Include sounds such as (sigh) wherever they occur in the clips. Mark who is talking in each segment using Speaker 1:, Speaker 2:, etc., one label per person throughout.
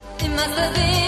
Speaker 1: It must have been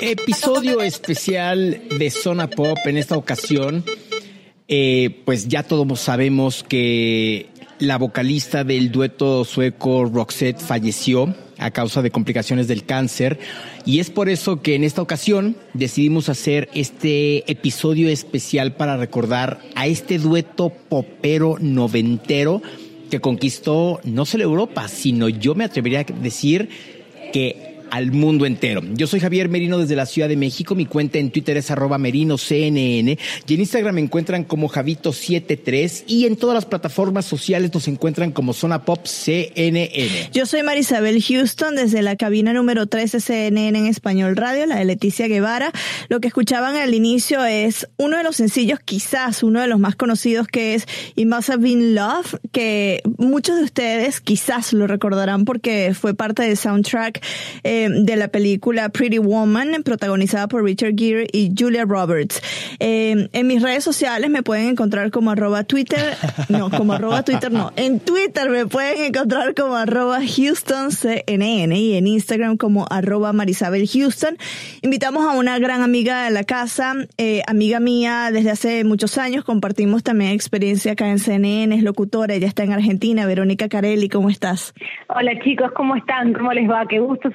Speaker 2: Episodio especial de Zona Pop en esta ocasión. eh, pues ya todos sabemos que la vocalista del dueto sueco Roxette falleció a causa de complicaciones del cáncer y es por eso que en esta ocasión decidimos hacer este episodio especial para recordar a este dueto popero noventero que conquistó no solo Europa, sino yo me atrevería a decir que al mundo entero. Yo soy Javier Merino desde la Ciudad de México. Mi cuenta en Twitter es arroba merinoCNN y en Instagram me encuentran como Javito73 y en todas las plataformas sociales nos encuentran como Zona Pop CNN.
Speaker 3: Yo soy Marisabel Houston desde la cabina número 13 CNN en Español Radio, la de Leticia Guevara. Lo que escuchaban al inicio es uno de los sencillos, quizás uno de los más conocidos, que es It Must Have Been Love, que muchos de ustedes quizás lo recordarán porque fue parte del soundtrack eh, de la película Pretty Woman, protagonizada por Richard Gere y Julia Roberts. Eh, en mis redes sociales me pueden encontrar como arroba Twitter, no, como arroba Twitter no, en Twitter me pueden encontrar como arroba HoustonCNN y en Instagram como arroba Marisabel Houston. Invitamos a una gran amiga de la casa, eh, amiga mía desde hace muchos años, compartimos también experiencia acá en CNN, es locutora, ella está en Argentina, Verónica Carelli, ¿cómo estás?
Speaker 4: Hola chicos, ¿cómo están? ¿Cómo les va? Qué gusto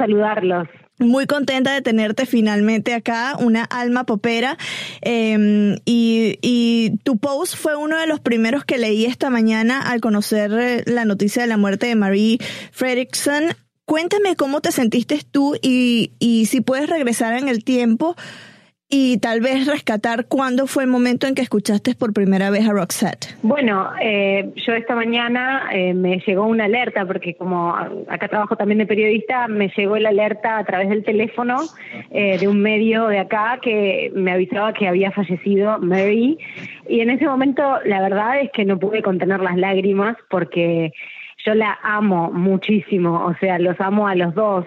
Speaker 3: Muy contenta de tenerte finalmente acá, una alma popera. Eh, y, y tu post fue uno de los primeros que leí esta mañana al conocer eh, la noticia de la muerte de Marie Fredrickson. Cuéntame cómo te sentiste tú y si puedes regresar en el tiempo y tal vez rescatar cuándo fue el momento en que escuchaste por primera vez a Roxette.
Speaker 4: Bueno, eh, yo esta mañana eh, me llegó una alerta, porque como acá trabajo también de periodista, me llegó la alerta a través del teléfono eh, de un medio de acá que me avisaba que había fallecido Mary. Y en ese momento la verdad es que no pude contener las lágrimas porque yo la amo muchísimo, o sea, los amo a los dos.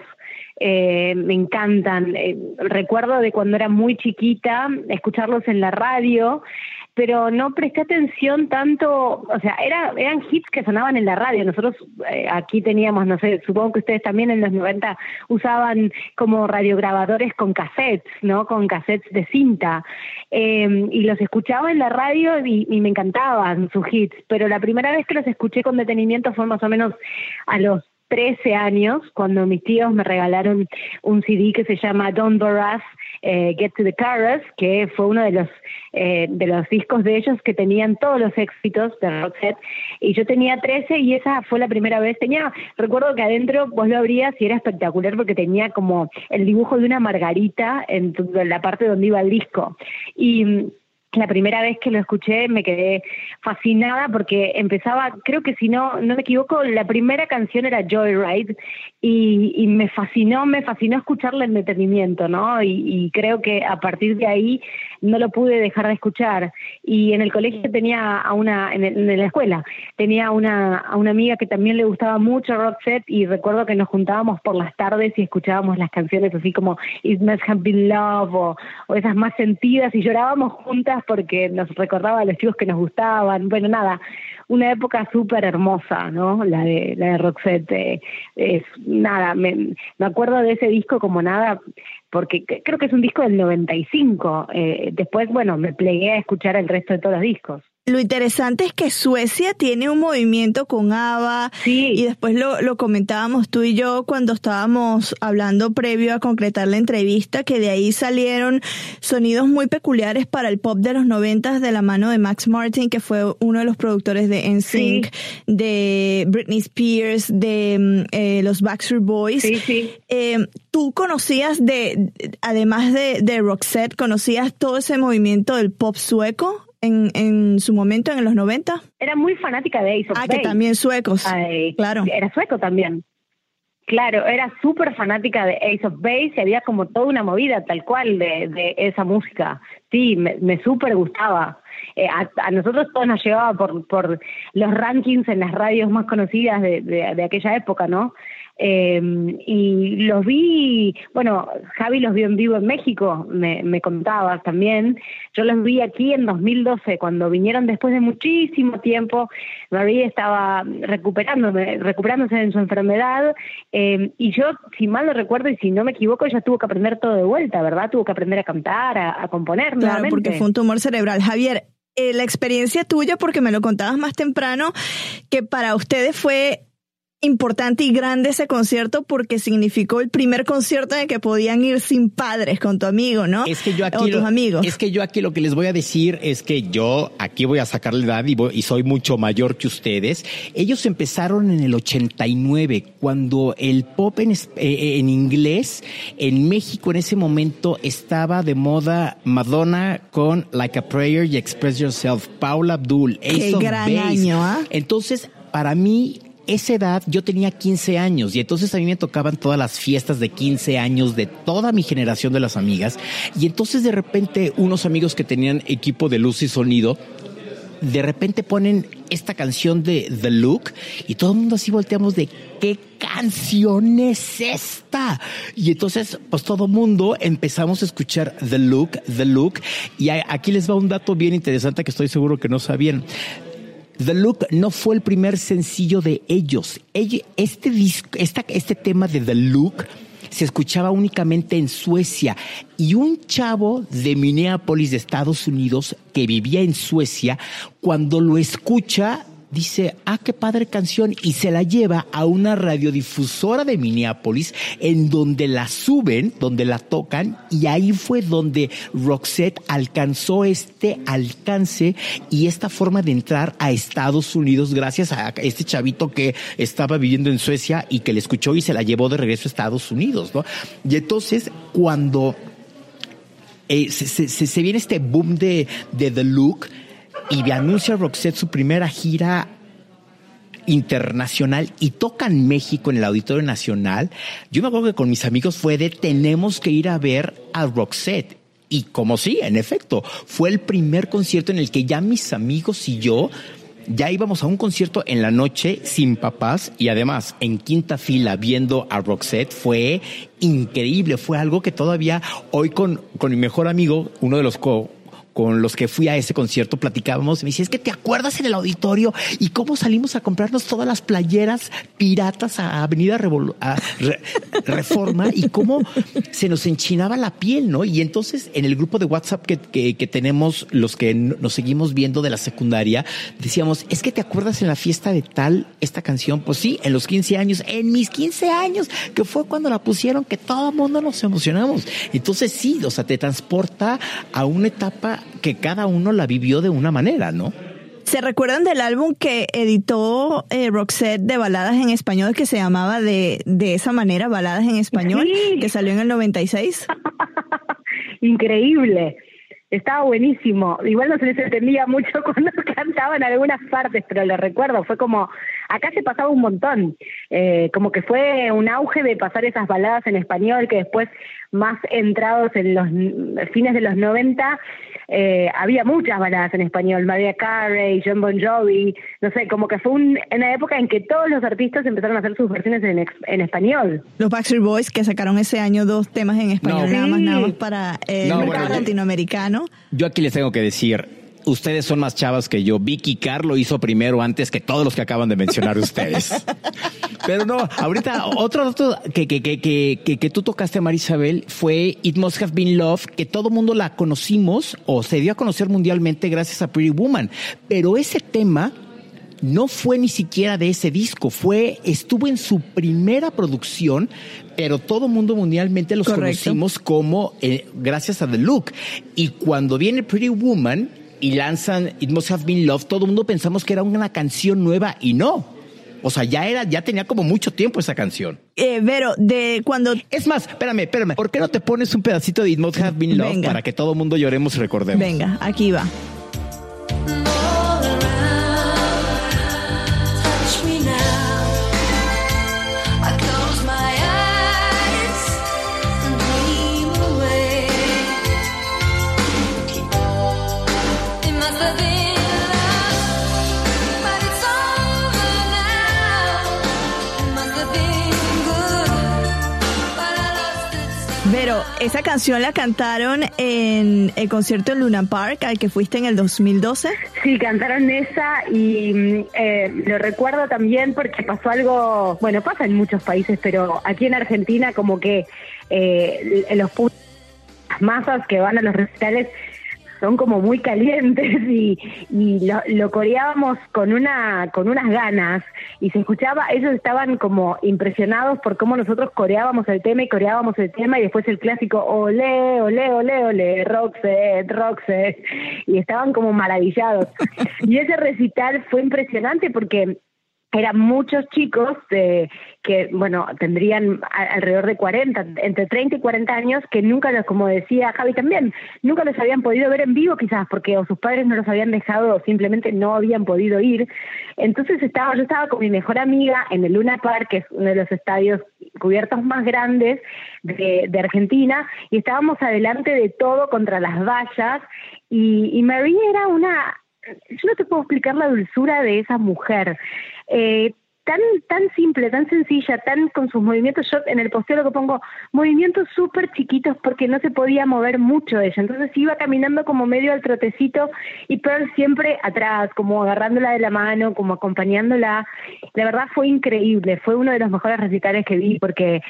Speaker 4: Eh, me encantan. Eh, recuerdo de cuando era muy chiquita escucharlos en la radio, pero no presté atención tanto, o sea, era, eran hits que sonaban en la radio. Nosotros eh, aquí teníamos, no sé, supongo que ustedes también en los 90 usaban como radiograbadores con cassettes, ¿no? Con cassettes de cinta. Eh, y los escuchaba en la radio y me encantaban sus hits, pero la primera vez que los escuché con detenimiento fue más o menos a los 13 años, cuando mis tíos me regalaron un CD que se llama Don't Bore eh, Get to the Chorus, que fue uno de los, eh, de los discos de ellos que tenían todos los éxitos de Roxette. Y yo tenía 13 y esa fue la primera vez. Tenía, recuerdo que adentro vos lo abrías y era espectacular porque tenía como el dibujo de una margarita en la parte donde iba el disco. Y la primera vez que lo escuché me quedé fascinada porque empezaba, creo que si no, no me equivoco, la primera canción era Joyride y, y me fascinó, me fascinó escucharla en detenimiento, ¿no? Y, y creo que a partir de ahí no lo pude dejar de escuchar. Y en el colegio tenía a una, en, el- en la escuela, tenía una, a una amiga que también le gustaba mucho Roxette y recuerdo que nos juntábamos por las tardes y escuchábamos las canciones así como It Must Have Been Love o, o esas más sentidas y llorábamos juntas porque nos recordaba a los chicos que nos gustaban. Bueno, nada, una época súper hermosa, ¿no? La de, la de Roxette. eh, es, nada, me, me acuerdo de ese disco como nada, porque creo que es un disco del 95. Eh, después, bueno, me plegué a escuchar el resto de todos los discos.
Speaker 3: Lo interesante es que Suecia tiene un movimiento con ABBA
Speaker 4: Sí.
Speaker 3: y después lo, lo comentábamos tú y yo cuando estábamos hablando previo a concretar la entrevista que de ahí salieron sonidos muy peculiares para el pop de los noventas de la mano de Max Martin que fue uno de los productores de NSYNC, de Britney Spears, de mm, eh, los Backstreet Boys.
Speaker 4: Sí, sí.
Speaker 3: Eh, ¿Tú conocías de, además de, de Roxette, conocías todo ese movimiento del pop sueco en, en su momento, en los 90?
Speaker 4: Era muy fanática de Ace of
Speaker 3: Ah, que
Speaker 4: Base.
Speaker 3: también suecos.
Speaker 4: Ay,
Speaker 3: claro.
Speaker 4: Era sueco también. Claro, era súper fanática de Ace of Base y había como toda una movida tal cual de, de esa música. Sí, me, me súper gustaba. Eh, a, a nosotros todos nos llevaba por, por los rankings en las radios más conocidas de, de, de aquella época, ¿no? Eh, y los vi, bueno, Javi los vio en vivo en México, me, me contaba también. Yo los vi aquí en 2012, cuando vinieron después de muchísimo tiempo. Marie estaba recuperándome, recuperándose de su enfermedad. eh, y yo, si mal no recuerdo y si no me equivoco, ella tuvo que aprender todo de vuelta, ¿verdad? Tuvo que aprender a cantar, a, a componer
Speaker 3: Claro,
Speaker 4: nuevamente.
Speaker 3: porque fue un tumor cerebral. Javier, eh, la experiencia tuya, porque me lo contabas más temprano, que para ustedes fue importante y grande ese concierto porque significó el primer concierto en el que podían ir sin padres con tu amigo, ¿no?
Speaker 2: Es que yo
Speaker 3: o
Speaker 2: aquí
Speaker 3: tus
Speaker 2: lo,
Speaker 3: amigos.
Speaker 2: es que yo aquí lo que les voy a decir es que yo aquí voy a sacar la edad y, voy- y soy mucho mayor que ustedes. Ellos empezaron en el 89 cuando el pop en, es- eh, en inglés en México en ese momento estaba de moda Madonna con Like a Prayer y Express Yourself, Paula Abdul,
Speaker 3: Qué
Speaker 2: Ace of
Speaker 3: gran
Speaker 2: Base.
Speaker 3: año, ¿ah?
Speaker 2: Entonces, para mí, esa edad, yo tenía 15 años y entonces a mí me tocaban todas las fiestas de 15 años de toda mi generación de las amigas. Y entonces de repente unos amigos que tenían equipo de luz y sonido, de repente ponen esta canción de The Look y todo el mundo así volteamos de qué canción es esta. Y entonces, pues todo el mundo empezamos a escuchar The Look, The Look. Y aquí les va un dato bien interesante que estoy seguro que no sabían. The Look no fue el primer sencillo de ellos. Ell- Este, disco, esta, este tema de The Look se escuchaba únicamente en Suecia y un chavo de Minneapolis, Estados Unidos, que vivía en Suecia, cuando lo escucha, dice, ah, qué padre canción, y se la lleva a una radiodifusora de Minneapolis, en donde la suben, donde la tocan, y ahí fue donde Roxette alcanzó este alcance y esta forma de entrar a Estados Unidos gracias a este chavito que estaba viviendo en Suecia y que le escuchó y se la llevó de regreso a Estados Unidos, ¿no? Y entonces, cuando eh, se, se- viene este boom de, de The Look y anuncia Roxette su primera gira internacional y toca en México en el Auditorio Nacional, yo me acuerdo que con mis amigos fue de tenemos que ir a ver a Roxette. Y como sí, en efecto, fue el primer concierto en el que ya mis amigos y yo ya íbamos a un concierto en la noche sin papás y además en quinta fila viendo a Roxette fue increíble, fue algo que todavía hoy con, con mi mejor amigo, uno de los co con los que fui a ese concierto platicábamos y me dice, es que te acuerdas en el auditorio y cómo salimos a comprarnos todas las playeras piratas a Avenida Revol- Re- Reforma y cómo se nos enchinaba la piel, ¿no? Y entonces en el grupo de WhatsApp que, que, que tenemos, los que nos seguimos viendo de la secundaria, decíamos, es que te acuerdas en la fiesta de tal esta canción, pues sí, en los 15 años, en mis 15 años, que fue cuando la pusieron, que todo el mundo nos emocionamos. Entonces sí, o sea, te transporta a una etapa que cada uno la vivió de una manera, ¿no?
Speaker 3: ¿Se recuerdan del álbum que editó eh, Roxette de baladas en español que se llamaba de, de esa manera, Baladas en Español,
Speaker 4: Sí.
Speaker 3: que salió en el 96? (laughs)
Speaker 4: Increíble. Estaba buenísimo. Igual no se les entendía mucho (laughs) cuando cantaban algunas partes, pero lo recuerdo. Fue como acá se pasaba un montón, eh, como que fue un auge de pasar esas baladas en español que después, más entrados en los fines de los 90, eh, había muchas baladas en español, Maria Carey, John Bon Jovi, no sé, como que fue un, una época en que todos los artistas empezaron a hacer sus versiones en, ex- en español.
Speaker 3: Los Backstreet Boys que sacaron ese año dos temas en español,
Speaker 2: No.
Speaker 3: nada más, nada más para el
Speaker 2: No,
Speaker 3: mercado
Speaker 2: bueno, yo-
Speaker 3: latinoamericano.
Speaker 2: Yo aquí les tengo que decir, ustedes son más chavas que yo. Vicky Carr lo hizo primero antes que todos los que acaban de mencionar ustedes. (laughs) Pero no, ahorita otro dato que, que, que, que, que, que tú tocaste, Marisabel, fue It Must Have Been Love, que todo mundo la conocimos o se dio a conocer mundialmente gracias a Pretty Woman. Pero ese tema no fue ni siquiera de ese disco, fue, estuvo en su primera producción, pero todo mundo mundialmente los
Speaker 3: Correcto.
Speaker 2: conocimos como eh, gracias a The Look. Y cuando viene Pretty Woman y lanzan It Must Have Been Love, todo el mundo pensamos que era una canción nueva y no. O sea, ya era, ya tenía como mucho tiempo esa canción.
Speaker 3: Eh, Vero, de cuando
Speaker 2: Es más, espérame, espérame. ¿Por qué no te pones un pedacito de It Must Have Been Love
Speaker 3: Venga.
Speaker 2: para que todo el mundo lloremos y recordemos?
Speaker 3: Venga, aquí va. Esa canción la cantaron en el concierto en Luna Park al que fuiste en el 2012.
Speaker 4: Sí, cantaron esa y mm, eh, lo recuerdo también porque pasó algo, bueno, pasa en muchos países, pero aquí en Argentina como que eh, los las masas que van a los recitales son como muy calientes (laughs) y, y lo, lo coreábamos con una con unas ganas y se escuchaba, ellos estaban como impresionados por cómo nosotros coreábamos el tema y coreábamos el tema y después el clásico ole, ole, ole, ole, Roxette, Roxette y estaban como maravillados. (laughs) Y ese recital fue impresionante porque eran muchos chicos de, que, bueno, tendrían alrededor de 40, entre 30 y 40 años, que nunca los, como decía Javi también, nunca los habían podido ver en vivo quizás, porque o sus padres no los habían dejado o simplemente no habían podido ir. Entonces estaba, yo estaba con mi mejor amiga en el Luna Park, que es uno de los estadios cubiertos más grandes de, de Argentina, y estábamos adelante de todo contra las vallas, y, y Marie era una yo no te puedo explicar la dulzura de esa mujer. Eh, tan tan simple, tan sencilla, tan con sus movimientos. Yo en el posteo lo que pongo movimientos súper chiquitos porque no se podía mover mucho ella. Entonces iba caminando como medio al trotecito y Pearl siempre atrás, como agarrándola de la mano, como acompañándola. La verdad fue increíble. Fue uno de los mejores recitales que vi porque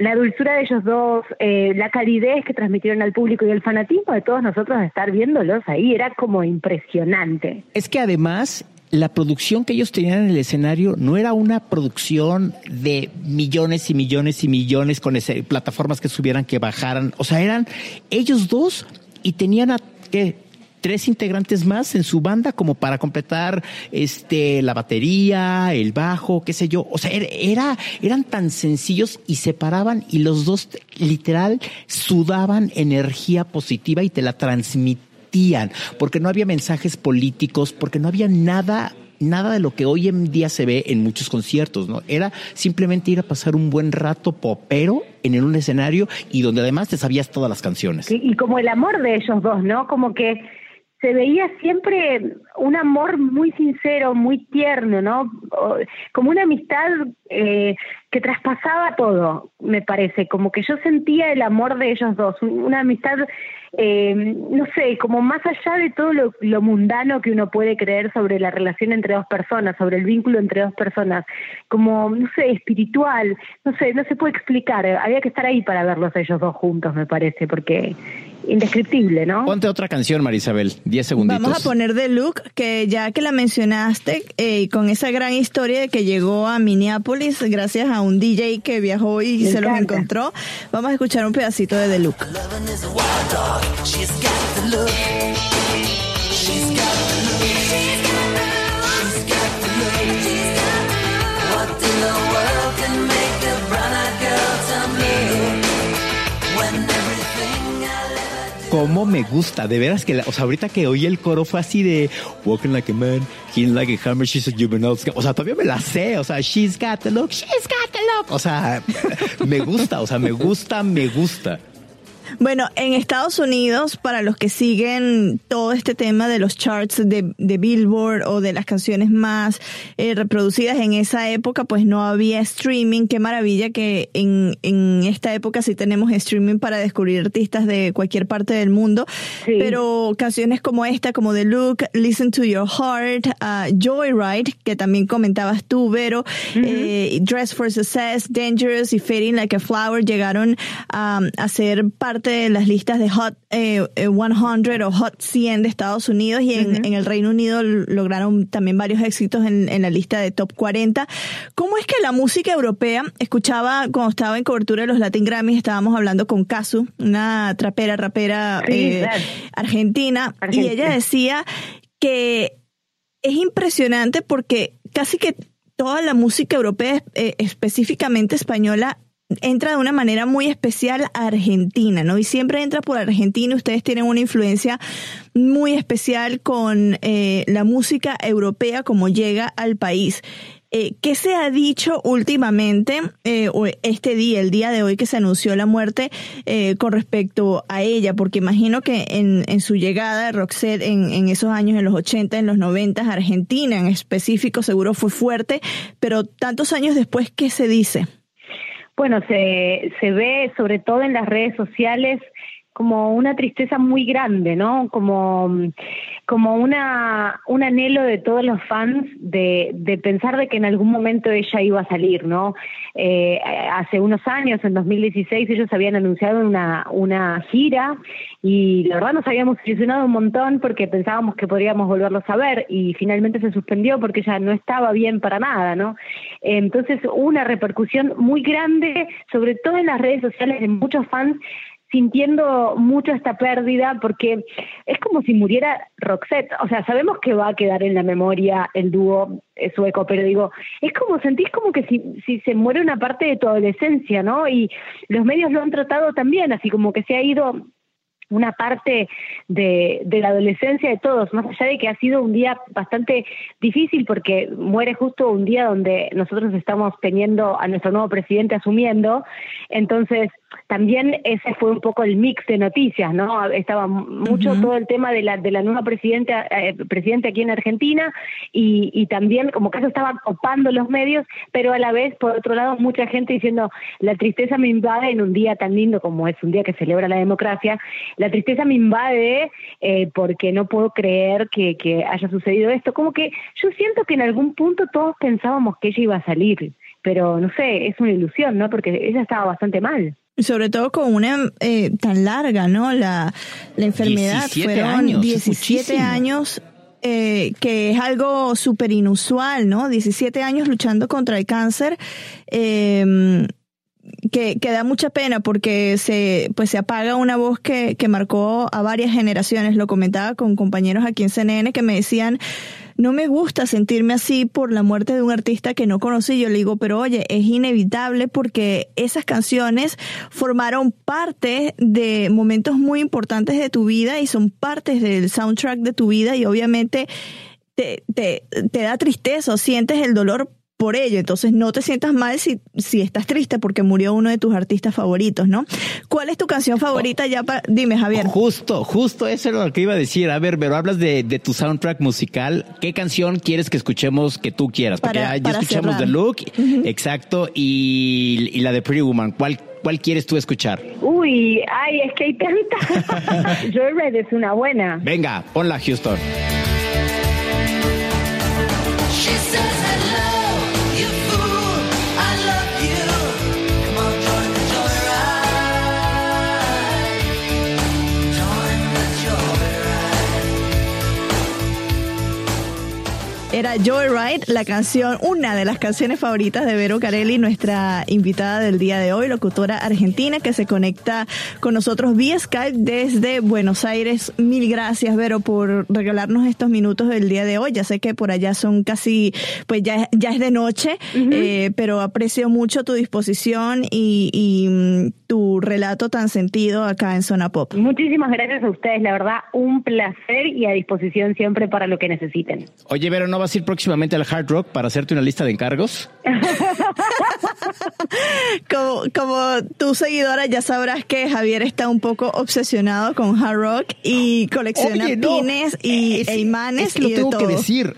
Speaker 4: la dulzura de ellos dos, eh, la calidez que transmitieron al público y el fanatismo de todos nosotros de estar viéndolos ahí era como impresionante.
Speaker 2: Es que además la producción que ellos tenían en el escenario no era una producción de millones y millones y millones con ese, plataformas que subieran, que bajaran. O sea, eran ellos dos y tenían a ¿qué? Tres integrantes más en su banda como para completar este la batería, el bajo, qué sé yo. O sea, era, era- eran tan sencillos y se paraban y los dos literal sudaban energía positiva y te la transmitían, porque no había mensajes políticos, porque no había nada nada de lo que hoy en día se ve en muchos conciertos, ¿no? Era simplemente ir a pasar un buen rato popero en un escenario y donde además te sabías todas las canciones.
Speaker 4: Y, y como el amor de ellos dos, ¿no? Como que se veía siempre un amor muy sincero, muy tierno, ¿no? Como una amistad eh, que traspasaba todo, me parece. Como que yo sentía el amor de ellos dos, un- una amistad, eh, no sé, como más allá de todo lo, lo mundano que uno puede creer sobre la relación entre dos personas, sobre el vínculo entre dos personas, como, no sé, espiritual, no sé, no se puede explicar. Había que estar ahí para verlos ellos dos juntos, me parece, porque indescriptible, ¿no?
Speaker 2: Ponte otra canción, Marisabel, 10 segunditos.
Speaker 3: Vamos a poner The Look, que ya que la mencionaste, eh, con esa gran historia de que llegó a Minneapolis gracias a un DJ que viajó y
Speaker 4: Me
Speaker 3: se los
Speaker 4: encanta.
Speaker 3: encontró, vamos a escuchar un pedacito de The Look.
Speaker 2: Cómo me gusta, de veras que, la- o sea, ahorita que oí el coro fue así de walking like a man, hitting like a hammer, she's a juvenile. O sea, todavía me la sé, o sea, she's got the look, she's got the look. O sea, (laughs) me gusta, o sea, me gusta, me gusta.
Speaker 3: Bueno, en Estados Unidos, para los que siguen todo este tema de los charts de, de Billboard o de las canciones más eh, reproducidas en esa época, pues no había streaming. Qué maravilla que en, en esta época sí tenemos streaming para descubrir artistas de cualquier parte del mundo.
Speaker 4: Sí.
Speaker 3: Pero canciones como esta, como The Look, Listen to Your Heart, uh, Joyride, que también comentabas tú, Vero, eh, Dress for Success, Dangerous y Fading Like a Flower llegaron um, a ser parte de las listas de Hot eh, eh, 100 o Hot 100 de Estados Unidos y en, en el Reino Unido lograron también varios éxitos en, en la lista de Top 40. ¿Cómo es que la música europea, escuchaba cuando estaba en cobertura de los Latin Grammys, estábamos hablando con Kazu, una trapera, rapera
Speaker 4: Sí,
Speaker 3: eh, argentina, y ella decía que es impresionante porque casi que toda la música europea, eh, específicamente española, entra de una manera muy especial a Argentina, ¿no? Y siempre entra por Argentina. Ustedes tienen una influencia muy especial con eh, la música europea como llega al país. Eh, ¿Qué se ha dicho últimamente, eh, este día, el día de hoy que se anunció la muerte, eh, con respecto a ella? Porque imagino que en, en su llegada de Roxette en, en esos años, en los 80, en los 90, Argentina en específico seguro fue fuerte, pero tantos años después, ¿qué se dice?
Speaker 4: Bueno, se, se ve sobre todo en las redes sociales como una tristeza muy grande, ¿no? Como, como una, un anhelo de todos los fans de, de pensar de que en algún momento ella iba a salir, ¿no? Eh, hace unos años, en 2016, ellos habían anunciado una, una gira y la verdad nos habíamos ilusionado un montón porque pensábamos que podríamos volverlos a ver y finalmente se suspendió porque ella no estaba bien para nada, ¿no? Entonces una repercusión muy grande, sobre todo en las redes sociales de muchos fans sintiendo mucho esta pérdida porque es como si muriera Roxette, o sea, sabemos que va a quedar en la memoria el dúo eh, sueco, pero digo, es como sentís como que si, si se muere una parte de tu adolescencia, ¿no? Y los medios lo han tratado también, así como que se ha ido una parte de, de la adolescencia de todos, más allá de que ha sido un día bastante difícil porque muere justo un día donde nosotros estamos teniendo a nuestro nuevo presidente asumiendo, entonces también ese fue un poco el mix de noticias, ¿no? Estaba mucho todo el tema de la de la nueva presidenta eh, presidente aquí en Argentina y, y también como que eso estaba copando los medios, pero a la vez por otro lado mucha gente diciendo la tristeza me invade en un día tan lindo como es un día que celebra la democracia, la tristeza me invade eh, porque no puedo creer que, que haya sucedido esto, como que yo siento que en algún punto todos pensábamos que ella iba a salir, pero no sé, es una ilusión, ¿no? Porque ella estaba bastante mal.
Speaker 3: Sobre todo con una eh, tan larga, ¿no? La, la enfermedad
Speaker 2: 17
Speaker 3: fueron
Speaker 2: años, es
Speaker 3: 17
Speaker 2: muchísimo.
Speaker 3: años, eh, que es algo súper inusual, ¿no? 17 años luchando contra el cáncer. Eh, que, que da mucha pena porque se, pues se apaga una voz que, que marcó a varias generaciones. Lo comentaba con compañeros aquí en CNN que me decían, no me gusta sentirme así por la muerte de un artista que no conocí. Yo le digo, pero oye, es inevitable porque esas canciones formaron parte de momentos muy importantes de tu vida y son partes del soundtrack de tu vida y obviamente te, te, te da tristeza o sientes el dolor por ello. Entonces no te sientas mal si, si estás triste porque murió uno de tus artistas favoritos, ¿no? ¿Cuál es tu canción favorita ya para... Dime, Javier.
Speaker 2: Justo, justo eso era lo que iba a decir. A ver, pero hablas de, de tu soundtrack musical. ¿Qué canción quieres que escuchemos que tú quieras? Porque
Speaker 3: Para-
Speaker 2: ya, ya
Speaker 3: para
Speaker 2: escuchamos
Speaker 3: cerrar.
Speaker 2: The Look, exacto, y, y la de Pretty Woman. ¿Cuál, ¿Cuál quieres tú escuchar?
Speaker 4: Uy, ay, es que hay tanta. (laughs) Joyride es una buena.
Speaker 2: Venga, ponla, Houston.
Speaker 3: Era Joyride, la canción, una de las canciones favoritas de Vero Carelli, nuestra invitada del día de hoy, locutora argentina que se conecta con nosotros vía Skype desde Buenos Aires. Mil gracias, Vero, por regalarnos estos minutos del día de hoy. Ya sé que por allá son casi, pues ya, ya es de noche, eh, pero aprecio mucho tu disposición y, y, mm, tu relato tan sentido acá en Zona Pop.
Speaker 4: Muchísimas gracias a ustedes, la verdad, un placer y a disposición siempre para lo que necesiten.
Speaker 2: Oye, Vero, ¿no vas a ir próximamente al Hard Rock para hacerte una lista de encargos? (laughs)
Speaker 3: Como, como tu seguidora ya sabrás que Javier está un poco obsesionado con hard rock y colecciona
Speaker 2: Oye, no,
Speaker 3: pines y,
Speaker 2: es-
Speaker 3: e imanes
Speaker 2: es que lo
Speaker 3: y
Speaker 2: tengo
Speaker 3: todo.
Speaker 2: que decir.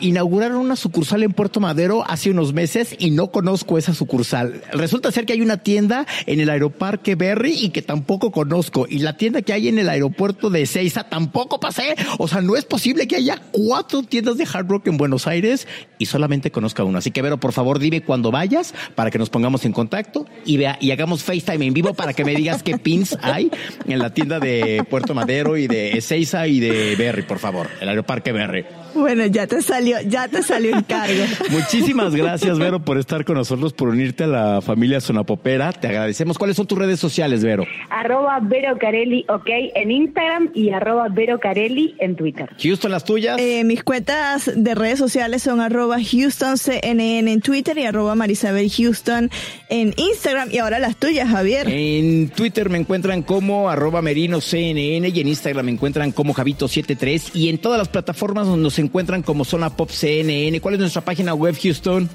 Speaker 2: Inauguraron una sucursal en Puerto Madero hace unos meses y no conozco esa sucursal. Resulta ser que hay una tienda en el aeroparque Berry y que tampoco conozco. Y la tienda que hay en el aeropuerto de Ezeiza tampoco pasé. O sea, no es posible que haya cuatro tiendas de hard rock en Buenos Aires y solamente conozca una. Así que, Vero, por favor, dime cuando vayas para que nos pongamos en contacto y, vea, y hagamos FaceTime en vivo para que me digas qué pins hay en la tienda de Puerto Madero y de Ezeiza y de Berry, por favor, el aeroparque Berry.
Speaker 3: Bueno, ya te salió, ya te salió encargo. (laughs)
Speaker 2: Muchísimas gracias, Vero, por estar con nosotros, por unirte a la familia Sonapopera. Te agradecemos. ¿Cuáles son tus redes sociales, Vero?
Speaker 4: Arroba Vero Carelli, ok, en Instagram y arroba Vero Carelli en Twitter.
Speaker 2: Houston, las tuyas.
Speaker 3: Eh, mis cuentas de redes sociales son arroba HoustonCNN en Twitter y arroba Marisabel Houston en Instagram. Y ahora las tuyas, Javier.
Speaker 2: En Twitter me encuentran como arroba merino CNN y en Instagram me encuentran como Javito73 y en todas las plataformas donde nos encuentran como Zona Pop CNN. ¿Cuál es nuestra página web, Houston?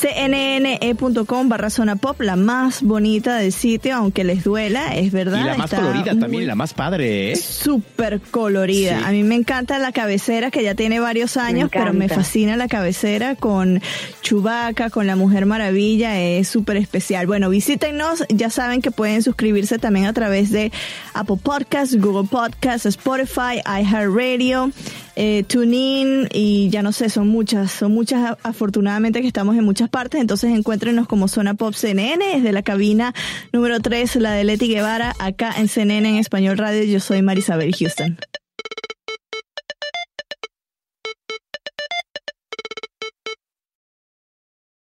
Speaker 3: cnne.com barra zona pop, la más bonita del sitio, aunque les duela, es verdad.
Speaker 2: Y la más
Speaker 3: está
Speaker 2: colorida también, la más padre, ¿eh?
Speaker 3: Súper colorida.
Speaker 2: Sí.
Speaker 3: A mí me encanta la cabecera que ya tiene varios años, pero me fascina la cabecera con Chubaca, con la Mujer Maravilla, es súper especial. Bueno, visítenos, ya saben que pueden suscribirse también a través de Apple Podcasts, Google Podcasts, Spotify, iHeartRadio, eh, TuneIn y ya no sé, son muchas, son muchas afortunadamente que estamos en muchas partes, entonces encuéntrenos como Zona Pop CNN desde la cabina número 3, la de Leti Guevara, acá en CNN en Español Radio, yo soy Marisabel Houston.